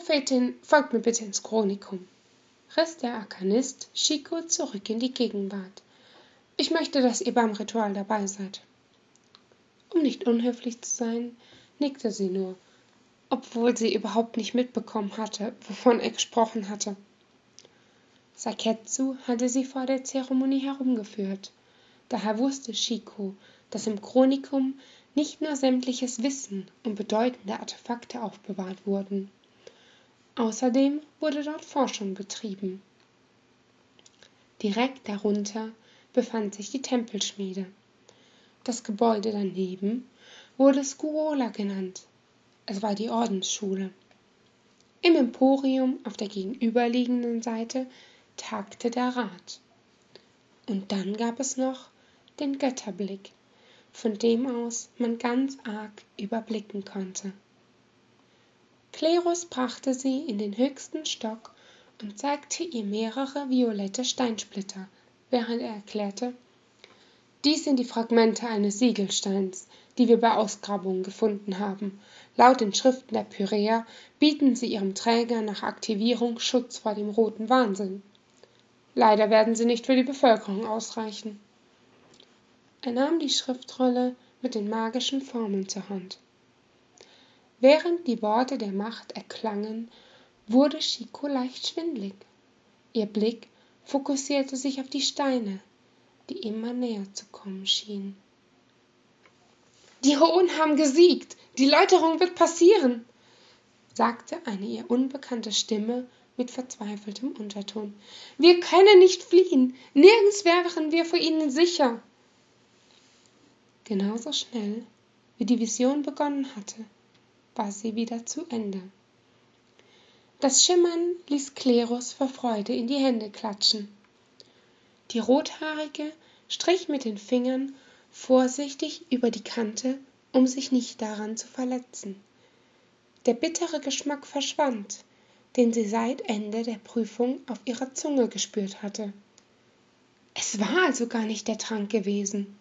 Prophetin, folgt mir bitte ins Chronikum, riss der Arkanist Chico zurück in die Gegenwart. Ich möchte, dass ihr beim Ritual dabei seid. Um nicht unhöflich zu sein, nickte sie nur, obwohl sie überhaupt nicht mitbekommen hatte, wovon er gesprochen hatte. Saketsu hatte sie vor der Zeremonie herumgeführt. Daher wusste Shiko, dass im Chronikum nicht nur sämtliches Wissen und bedeutende Artefakte aufbewahrt wurden. Außerdem wurde dort Forschung betrieben. Direkt darunter befand sich die Tempelschmiede. Das Gebäude daneben wurde Skurola genannt. Es war die Ordensschule. Im Emporium auf der gegenüberliegenden Seite tagte der Rat. Und dann gab es noch den Götterblick, von dem aus man ganz arg überblicken konnte. Klerus brachte sie in den höchsten Stock und zeigte ihr mehrere violette Steinsplitter, während er erklärte, dies sind die Fragmente eines Siegelsteins, die wir bei Ausgrabungen gefunden haben. Laut den Schriften der Pyräer bieten sie ihrem Träger nach Aktivierung Schutz vor dem roten Wahnsinn. Leider werden sie nicht für die Bevölkerung ausreichen. Er nahm die Schriftrolle mit den magischen Formeln zur Hand. Während die Worte der Macht erklangen, wurde Chico leicht schwindlig. Ihr Blick fokussierte sich auf die Steine, die immer näher zu kommen schien. Die Hohen haben gesiegt, die Läuterung wird passieren, sagte eine ihr unbekannte Stimme mit verzweifeltem Unterton. Wir können nicht fliehen, nirgends wären wir vor ihnen sicher. Genauso schnell, wie die Vision begonnen hatte, war sie wieder zu Ende. Das Schimmern ließ Klerus vor Freude in die Hände klatschen. Die Rothaarige strich mit den Fingern vorsichtig über die Kante, um sich nicht daran zu verletzen. Der bittere Geschmack verschwand, den sie seit Ende der Prüfung auf ihrer Zunge gespürt hatte. Es war also gar nicht der Trank gewesen.